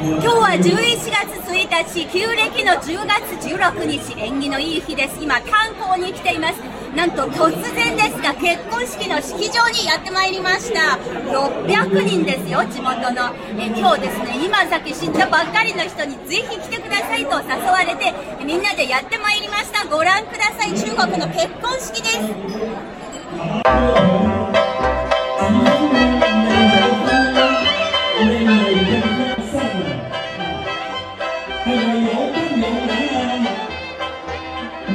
今日は11月1日旧暦の10月16日縁起のいい日です今観光に来ていますなんと突然ですが結婚式の式場にやってまいりました600人ですよ地元のえ今日ですね今さっき知ったばっかりの人にぜひ来てくださいと誘われてみんなでやってまいりましたご覧ください中国の結婚式です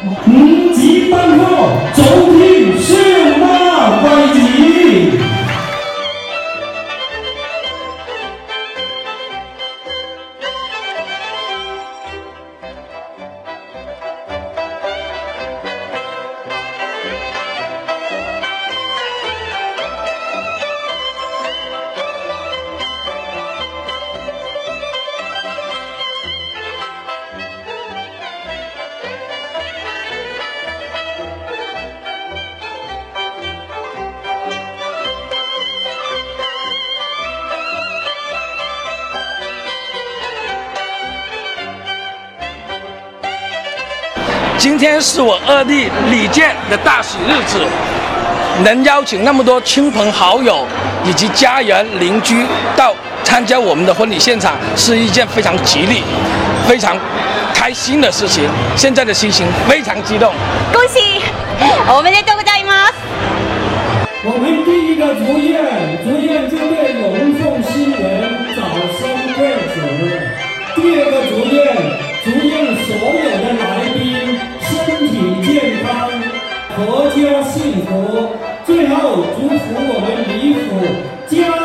五子登走早天。今天是我二弟李健的大喜日子，能邀请那么多亲朋好友以及家人邻居到参加我们的婚礼现场，是一件非常吉利、非常开心的事情。现在的心情非常激动，恭喜！我们でとうござい我们第一个祝愿，祝愿这对龙凤新人。阖家幸福，最后祝福我们李府家。